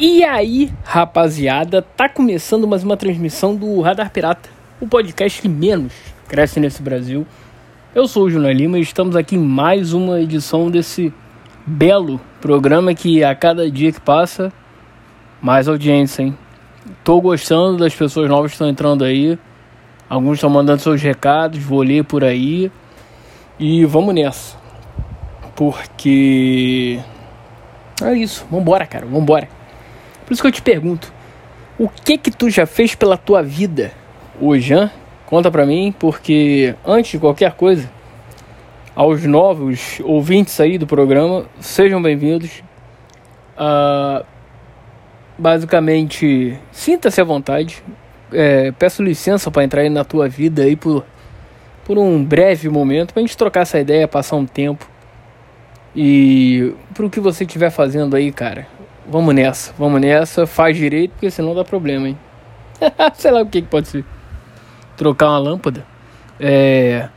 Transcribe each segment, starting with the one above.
E aí, rapaziada, tá começando mais uma transmissão do Radar Pirata, o podcast que menos cresce nesse Brasil. Eu sou o Júnior Lima e estamos aqui em mais uma edição desse belo programa que a cada dia que passa, mais audiência, hein? Tô gostando das pessoas novas que estão entrando aí. Alguns estão mandando seus recados, vou ler por aí. E vamos nessa. Porque. É isso, vambora, cara, vambora. Por isso que eu te pergunto, o que que tu já fez pela tua vida hoje, hein? Conta pra mim, porque antes de qualquer coisa, aos novos ouvintes aí do programa, sejam bem-vindos. Uh, basicamente, sinta-se à vontade. É, peço licença para entrar aí na tua vida aí por, por um breve momento, pra gente trocar essa ideia, passar um tempo. E pro que você estiver fazendo aí, cara, Vamos nessa, vamos nessa, faz direito, porque senão dá problema, hein? Sei lá o que, que pode ser. Trocar uma lâmpada. É.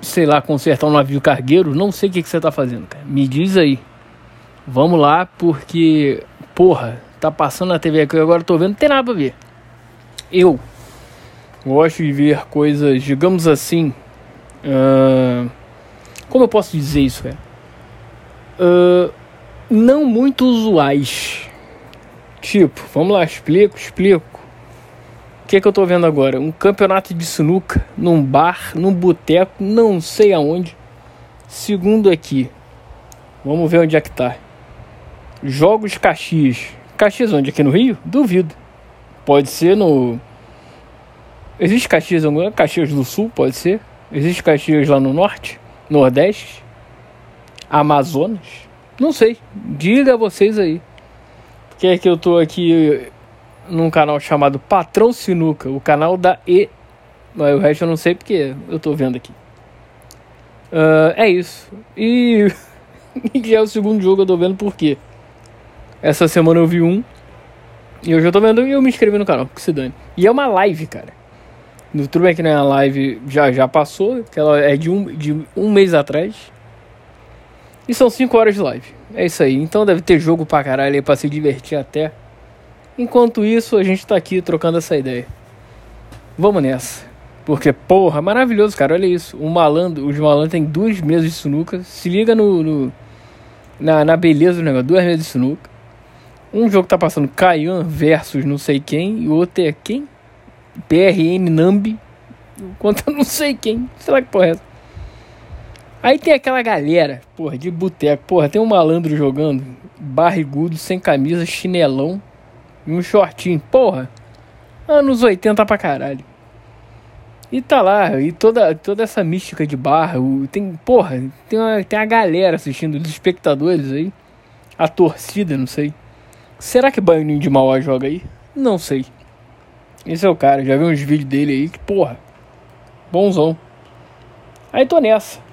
Sei lá, consertar um navio cargueiro. Não sei o que, que você tá fazendo, cara. Me diz aí. Vamos lá, porque. Porra, tá passando na TV aqui agora tô vendo, não tem nada pra ver. Eu gosto de ver coisas, digamos assim. Uh, como eu posso dizer isso, cara? Uh, não muito usuais. Tipo, vamos lá, explico, explico. O que, é que eu tô vendo agora? Um campeonato de sinuca num bar, num boteco, não sei aonde. Segundo aqui. Vamos ver onde é que tá. Jogos Caxias. Caxias onde? Aqui no Rio? Duvido. Pode ser no. Existe Caxias Caxias do Sul, pode ser. Existe Caxias lá no norte, nordeste, Amazonas. Não sei. Diga vocês aí. Porque é que eu tô aqui num canal chamado Patrão Sinuca, o canal da E. Mas o resto eu não sei porque eu tô vendo aqui. Uh, é isso. E. e é o segundo jogo eu tô vendo por quê? Essa semana eu vi um. E hoje eu tô vendo e eu me inscrevi no canal, que se dane. E é uma live, cara. No tudo bem que não é uma live, já, já passou, que ela é de um, de um mês atrás. E são 5 horas de live. É isso aí. Então deve ter jogo pra caralho aí pra se divertir até. Enquanto isso, a gente tá aqui trocando essa ideia. Vamos nessa. Porque, porra, maravilhoso, cara. Olha isso. O malandro, os malandros tem duas mesas de sinuca. Se liga no, no na, na beleza do negócio. Duas mesas de sinuca. Um jogo tá passando Caian versus não sei quem. E o outro é quem? PRN Nambi. Conta não sei quem. Será que porra é essa? Aí tem aquela galera, porra, de boteco. Porra, tem um malandro jogando, barrigudo, sem camisa, chinelão e um shortinho. Porra, anos 80 pra caralho. E tá lá, e toda, toda essa mística de barra. Tem, porra, tem uma, tem a galera assistindo, os espectadores aí. A torcida, não sei. Será que Baianinho de Mauá joga aí? Não sei. Esse é o cara, já vi uns vídeos dele aí que, porra, bonzão. Aí tô nessa.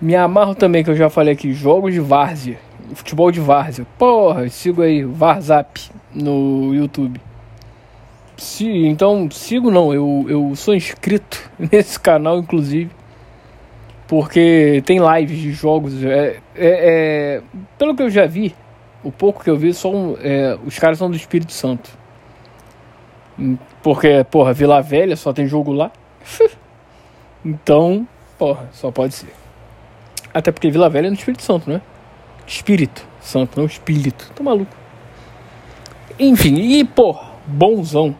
Me amarro também, que eu já falei aqui, jogos de várzea. Futebol de várzea. Porra, sigo aí, Varzap no YouTube. Se, então, sigo não, eu, eu sou inscrito nesse canal, inclusive. Porque tem lives de jogos. É, é, é pelo que eu já vi, o pouco que eu vi, são, é, os caras são do Espírito Santo. Porque, porra, Vila Velha só tem jogo lá. então, porra, só pode ser. Até porque Vila Velha é no Espírito Santo, né? Espírito Santo, não espírito. Tô maluco. Enfim, e porra, bonzão.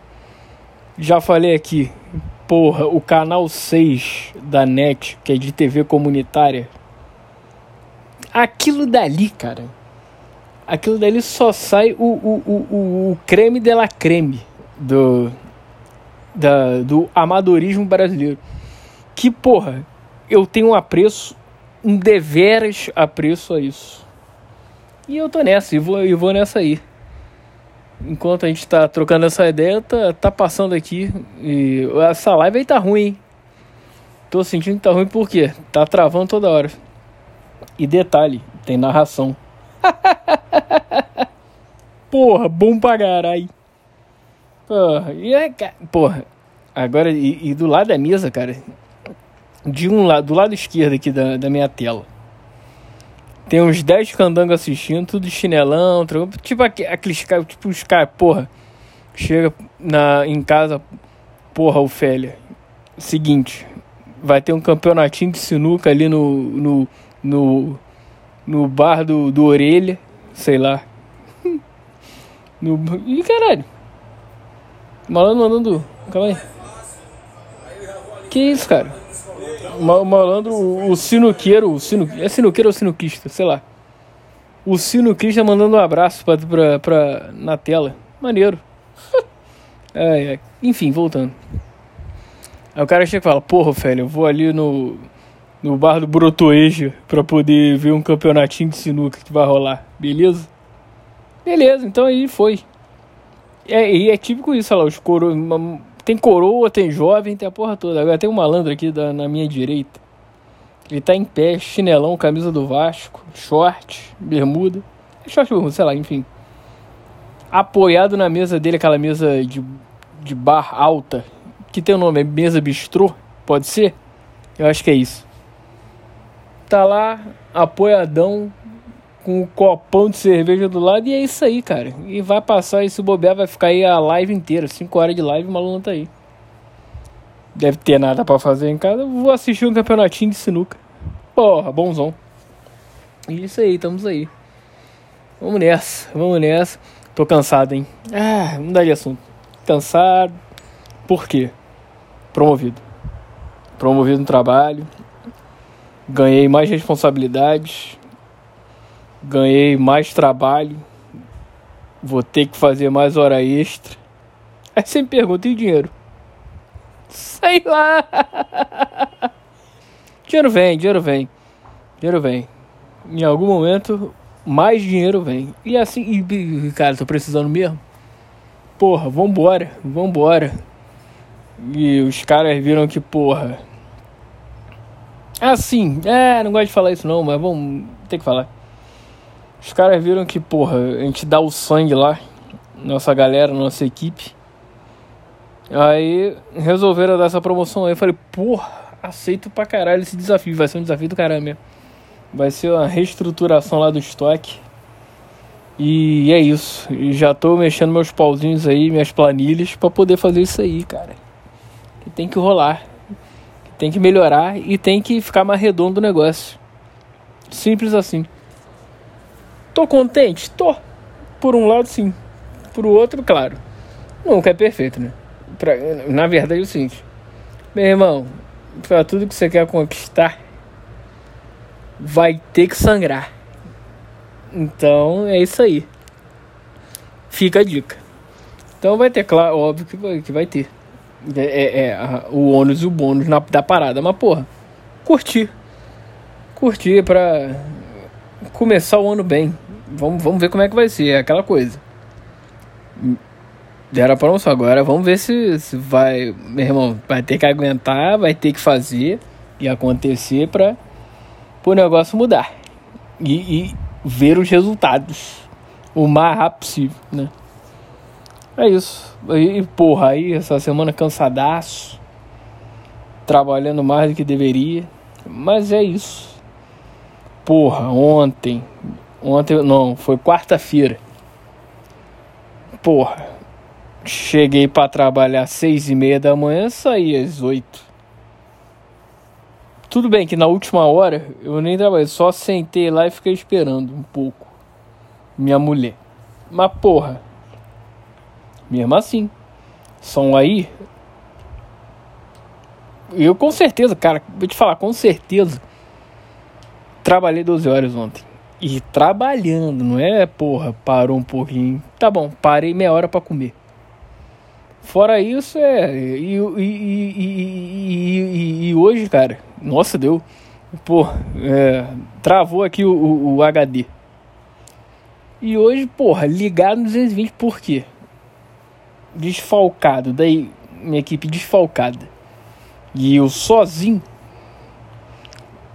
Já falei aqui, porra, o canal 6 da NET, que é de TV comunitária. Aquilo dali, cara. Aquilo dali só sai o, o, o, o creme de la creme do, da, do amadorismo brasileiro. Que, porra, eu tenho um apreço um deveras apreço a isso. E eu tô nessa, e vou, e vou nessa aí. Enquanto a gente tá trocando essa ideia, tá, tá passando aqui. E essa live aí tá ruim, hein? Tô sentindo que tá ruim porque tá travando toda hora. E detalhe, tem narração. porra, bom pra caralho. Porra, e é, porra. Agora, e, e do lado da mesa, cara, de um lado, do lado esquerdo aqui da, da minha tela, Tem uns 10 candangos assistindo, tudo de chinelão, tipo aqueles caras, tipo os caras, porra, chega na, em casa, porra, Ofélia, seguinte, vai ter um campeonatinho de sinuca ali no, no, no, no bar do, do Orelha, sei lá. no, Ih, caralho. Malandro mandando. Calma aí. Que isso, cara? O malandro, o, sinuqueiro, o sinu, é sinuqueiro ou sinuquista, sei lá. O sinuquista mandando um abraço pra, pra, pra, na tela. Maneiro. é, é. Enfim, voltando. Aí o cara chega e fala, porra, velho, eu vou ali no, no bar do Brotoeja pra poder ver um campeonatinho de sinuca que vai rolar, beleza? Beleza, então aí foi. É, e é típico isso, olha lá, os coro... tem coroa, tem jovem, tem a porra toda. Agora tem um malandro aqui da, na minha direita. Ele tá em pé, chinelão, camisa do Vasco, short, bermuda. Short, bermuda, sei lá, enfim. Apoiado na mesa dele, aquela mesa de, de bar alta, que tem o nome, é mesa bistrô, pode ser? Eu acho que é isso. Tá lá, apoiadão, com um copão de cerveja do lado, e é isso aí, cara. E vai passar, se bobear, vai ficar aí a live inteira, 5 horas de live, o maluco tá aí. Deve ter nada para fazer em casa, vou assistir um campeonatinho de sinuca. Porra, bonzão. E isso aí, estamos aí. Vamos nessa, vamos nessa. Tô cansado, hein? Ah, vamos dar de assunto. Cansado. Por quê? promovido. Promovido no trabalho, ganhei mais responsabilidades, ganhei mais trabalho, vou ter que fazer mais hora extra. Aí você me pergunta, e dinheiro? Sei lá! dinheiro vem, dinheiro vem, dinheiro vem. Em algum momento, mais dinheiro vem. E assim, e, cara, tô precisando mesmo. Porra, vambora, vambora. E os caras viram que, porra. Assim, é, não gosto de falar isso não, mas vamos ter que falar. Os caras viram que, porra, a gente dá o sangue lá, nossa galera, nossa equipe. Aí resolveram dar essa promoção aí. Eu falei, porra, aceito pra caralho esse desafio. Vai ser um desafio do caramba mesmo. Vai ser uma reestruturação lá do estoque. E é isso. Já tô mexendo meus pauzinhos aí, minhas planilhas, para poder fazer isso aí, cara que tem que rolar, tem que melhorar e tem que ficar mais redondo o negócio. Simples assim. Tô contente? Tô. Por um lado, sim. Por outro, claro. Nunca é perfeito, né? Pra, na verdade é o seguinte. Meu irmão, pra tudo que você quer conquistar, vai ter que sangrar. Então é isso aí. Fica a dica. Então vai ter, claro, óbvio que vai, que vai ter. É, é, é a, o ônus e o bônus na, da parada. Mas, porra, curtir. Curtir pra começar o ano bem. Vamos, vamos ver como é que vai ser, é aquela coisa. Deram a promoção agora, vamos ver se, se vai. Meu irmão, vai ter que aguentar, vai ter que fazer e acontecer pra o negócio mudar. E, e ver os resultados o mais rápido possível, né? É isso. E, porra, aí essa semana cansadaço. Trabalhando mais do que deveria. Mas é isso. Porra, ontem. Ontem não, foi quarta-feira. Porra. Cheguei para trabalhar às seis e meia da manhã, saí às oito. Tudo bem que na última hora eu nem trabalhei, só sentei lá e fiquei esperando um pouco. Minha mulher. Mas porra, mesmo assim. São aí. Eu com certeza, cara, vou te falar, com certeza. Trabalhei 12 horas ontem. E trabalhando, não é, porra, parou um pouquinho. Tá bom, parei meia hora para comer. Fora isso, é. E, e, e, e, hoje, cara, nossa, deu. Pô, é, travou aqui o, o, o HD. E hoje, porra, ligado no 220, por quê? desfalcado, daí minha equipe desfalcada. E eu sozinho.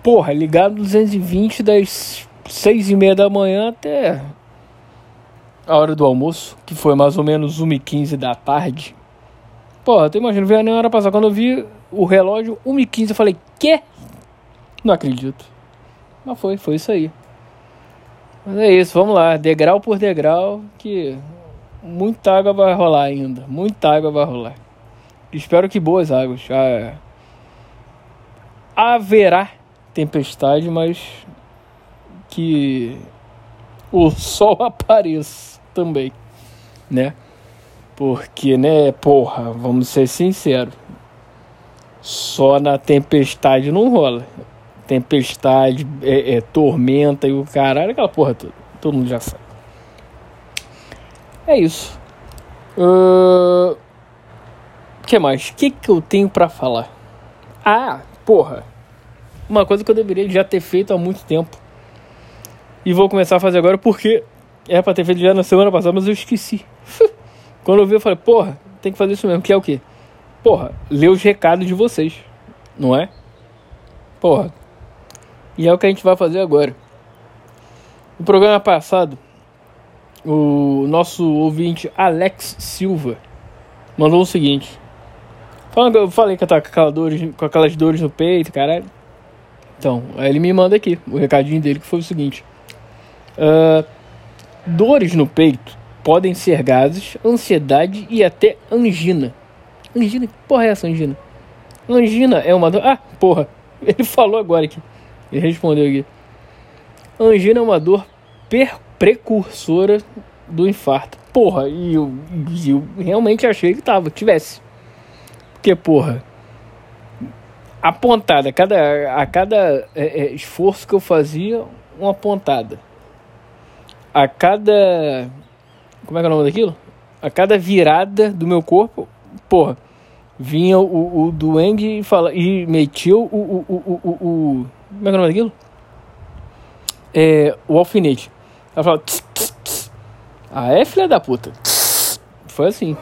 Porra, ligado 220 das 6 e meia da manhã até a hora do almoço, que foi mais ou menos 1h15 da tarde. Porra, tu imagina, veio nem hora passar. Quando eu vi o relógio 1h15, eu falei, quê? Não acredito. Mas foi, foi isso aí. Mas é isso, vamos lá, degrau por degrau, que muita água vai rolar ainda, muita água vai rolar. Espero que boas águas. Ah, haverá tempestade, mas que o sol apareça também, né? Porque, né, porra, vamos ser sinceros. Só na tempestade não rola. Tempestade, é, é, tormenta e o caralho, aquela porra toda. Todo mundo já sabe. É isso. O uh, que mais? O que, que eu tenho para falar? Ah, porra. Uma coisa que eu deveria já ter feito há muito tempo. E vou começar a fazer agora porque era pra ter feito já na semana passada, mas eu esqueci. Quando eu vi, eu falei, porra, tem que fazer isso mesmo. Que é o quê? Porra, ler os recados de vocês. Não é? Porra. E é o que a gente vai fazer agora. No programa passado, o nosso ouvinte Alex Silva mandou o seguinte. Falando, eu falei que eu tava com aquelas dores, com aquelas dores no peito, caralho. Então, aí ele me manda aqui o recadinho dele que foi o seguinte: uh, Dores no peito podem ser gases, ansiedade e até angina. Angina? Que porra é essa angina? Angina é uma dor. Ah, porra! Ele falou agora aqui. Ele respondeu aqui. Angina é uma dor precursora do infarto. Porra, e eu, eu realmente achei que tava, tivesse. Porque, porra, a pontada, a cada, a cada é, é, esforço que eu fazia, uma pontada. A cada como é que é o nome daquilo? A cada virada do meu corpo, porra, vinha o, o duende e, fala, e metia o, o, o, o, o. Como é que é o nome daquilo? É, o alfinete. Ela fala. Tss, tss, tss. Ah, é filha da puta. Tss. Foi assim.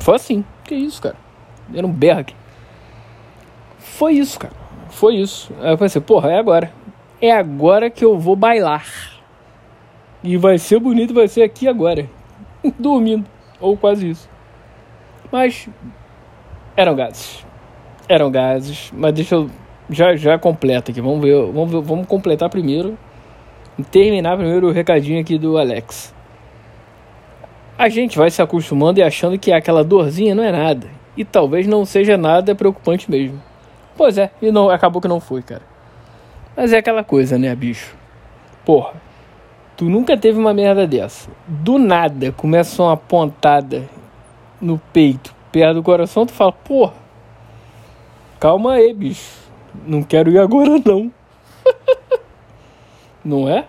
Foi assim. Que isso, cara? Era um berro aqui. Foi isso, cara. Foi isso. Aí eu pensei, porra, é agora. É agora que eu vou bailar. E vai ser bonito, vai ser aqui agora. dormindo, ou quase isso. Mas eram gases. Eram gases, mas deixa eu já já completa aqui. Vamos ver, vamos ver, vamos completar primeiro. Terminar primeiro o recadinho aqui do Alex. A gente vai se acostumando e achando que aquela dorzinha não é nada. E talvez não seja nada preocupante mesmo. Pois é, e não acabou que não foi, cara. Mas é aquela coisa, né, bicho? Porra, Tu nunca teve uma merda dessa. Do nada começa uma pontada no peito, perto do coração, tu fala, porra, calma aí, bicho. Não quero ir agora não. não é?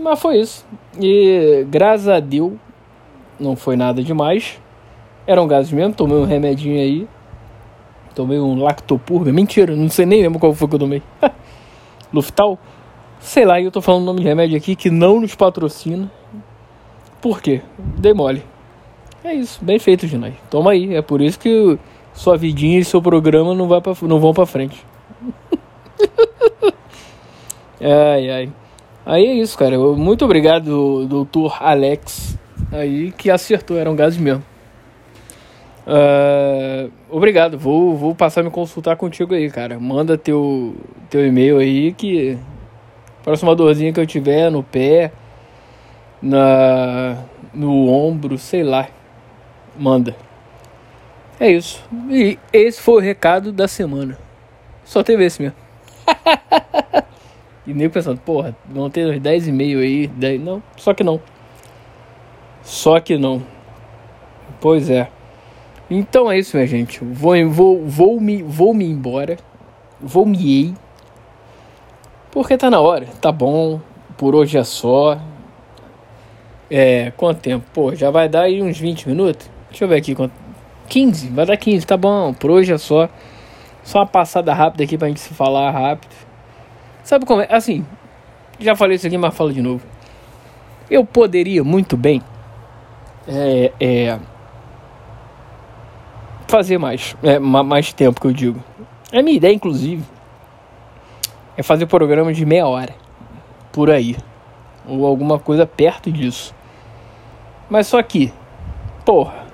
Mas foi isso. E graças a Deus não foi nada demais. Eram gases mesmo, tomei um remedinho aí. Tomei um lactopurga. Mentira, não sei nem lembro qual foi que eu tomei. Luftal. Sei lá, eu tô falando o nome de remédio aqui que não nos patrocina. Por quê? Dei mole. É isso, bem feito, Ginai. Toma aí. É por isso que sua vidinha e seu programa não, vai pra, não vão pra frente. ai, ai. Aí é isso, cara. Muito obrigado, doutor Alex. Aí que acertou, eram gases mesmo. Uh, obrigado, vou, vou passar a me consultar contigo aí, cara. Manda teu, teu e-mail aí que Próxima dorzinha que eu tiver no pé, na no ombro, sei lá. Manda. É isso. E esse foi o recado da semana. Só teve esse mesmo. e nem pensando, porra, vão ter uns 10 e meio aí. 10... Não, só que não. Só que não. Pois é. Então é isso, minha gente. Vou, vou, vou, me, vou me embora. Vou me ir. Porque tá na hora, tá bom, por hoje é só. É, quanto tempo? Pô, já vai dar aí uns 20 minutos? Deixa eu ver aqui quanto. 15, vai dar 15, tá bom, por hoje é só. Só uma passada rápida aqui pra gente se falar rápido. Sabe como é? Assim, já falei isso aqui, mas falo de novo. Eu poderia muito bem é, é, fazer mais, é, mais tempo que eu digo. A minha ideia, inclusive, é fazer programa de meia hora. Por aí. Ou alguma coisa perto disso. Mas só que, porra,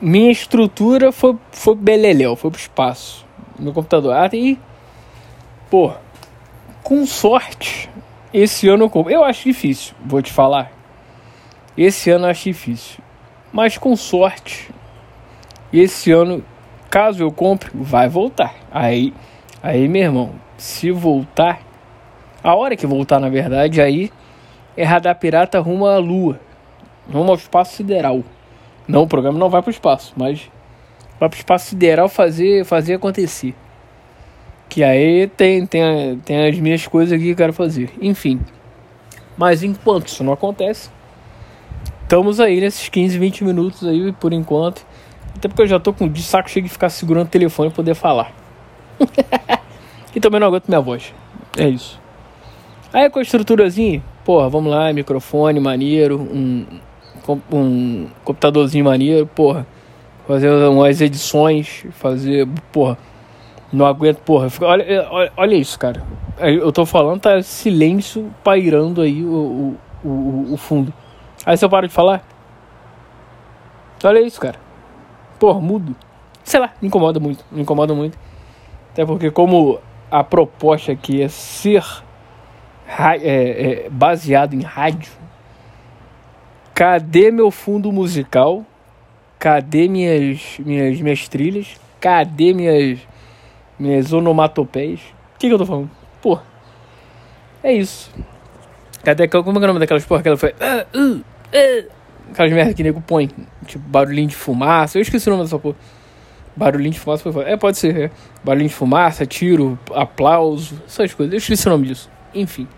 minha estrutura foi, foi beleléu, foi pro espaço. Meu computador. Ah, e, porra, com sorte, esse ano eu compro. Eu acho difícil, vou te falar. Esse ano eu acho difícil. Mas com sorte, esse ano, caso eu compre, vai voltar. Aí, aí meu irmão, se voltar, a hora que voltar na verdade, aí é radar pirata rumo à lua, rumo ao espaço sideral. Não, o programa não vai para o espaço, mas vai para o espaço sideral fazer, fazer acontecer. Que aí tem, tem, tem as minhas coisas que eu quero fazer. Enfim. Mas enquanto isso não acontece, estamos aí nesses 15, 20 minutos aí por enquanto. Até porque eu já tô com de saco cheio de ficar segurando o telefone e poder falar. e também não aguento minha voz. É isso. Aí com a estruturazinha, porra, vamos lá, microfone maneiro, um, um computadorzinho maneiro, porra. Fazer umas edições, fazer, porra. Não aguento, porra. Olha, olha, olha isso, cara. Eu tô falando, tá silêncio pairando aí o, o, o, o fundo. Aí se eu paro de falar. Olha isso, cara. Porra, mudo. Sei lá, me incomoda muito. Me incomoda muito. Até porque, como a proposta aqui é ser é, é, baseado em rádio. Cadê meu fundo musical? Cadê minhas, minhas, minhas trilhas? Cadê minhas, minhas onomatopeias? O que, que eu tô falando? Pô, é isso. Cadê, como é, é o nome daquelas porra que ela foi? Ah, uh, uh, aquelas merda que nego põe. Tipo, barulhinho de fumaça. Eu esqueci o nome dessa porra. Barulhinho de fumaça foi É, pode ser. É. Barulhinho de fumaça, tiro, aplauso, essas coisas. Eu esqueci o nome disso. Enfim.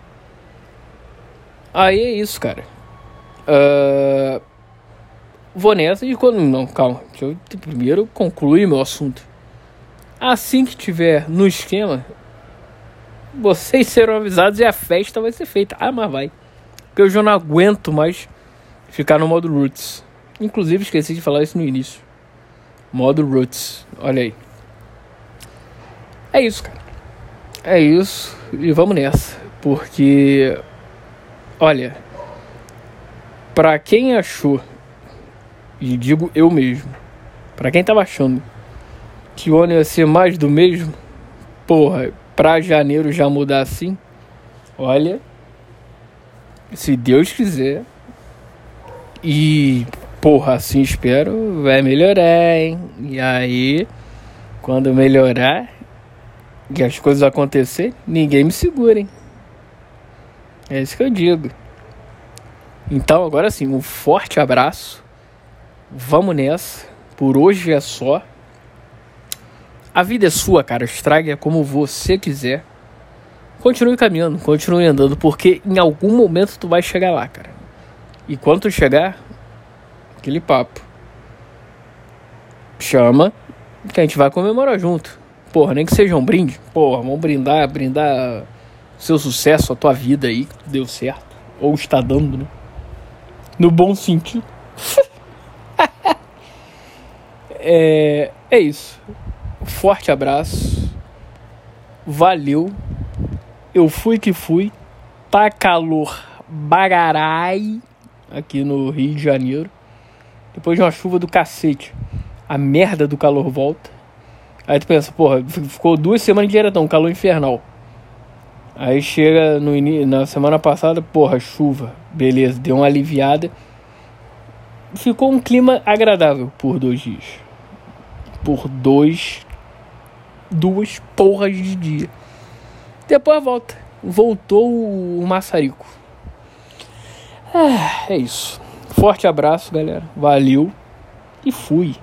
Aí é isso, cara. Uh, vou nessa e quando. Não, calma. Deixa eu primeiro concluir meu assunto. Assim que tiver no esquema, vocês serão avisados e a festa vai ser feita. Ah, mas vai. Porque eu já não aguento mais ficar no modo Roots. Inclusive, esqueci de falar isso no início. Modo Roots. Olha aí. É isso, cara. É isso. E vamos nessa. Porque, olha, para quem achou, e digo eu mesmo, para quem tava achando que o ano ia ser mais do mesmo, porra, pra janeiro já mudar assim, olha, se Deus quiser, e porra, assim espero, vai melhorar, hein? E aí, quando melhorar, e as coisas acontecer, ninguém me segura, hein? É isso que eu digo. Então, agora sim, um forte abraço. Vamos nessa. Por hoje é só. A vida é sua, cara. Estrague como você quiser. Continue caminhando, continue andando, porque em algum momento tu vai chegar lá, cara. E quando chegar, aquele papo. Chama, que a gente vai comemorar junto. Porra, nem que seja um brinde. Porra, vamos brindar, brindar seu sucesso, a tua vida aí, deu certo. Ou está dando, né? No bom sentido. é, é isso. Forte abraço. Valeu. Eu fui que fui. Tá calor bagarai aqui no Rio de Janeiro. Depois de uma chuva do cacete. A merda do calor volta. Aí tu pensa, porra, ficou duas semanas diretão, um calor infernal. Aí chega no na semana passada, porra, chuva. Beleza, deu uma aliviada. Ficou um clima agradável por dois dias. Por dois. Duas porras de dia. Depois volta. Voltou o maçarico. Ah, é isso. Forte abraço, galera. Valeu. E fui.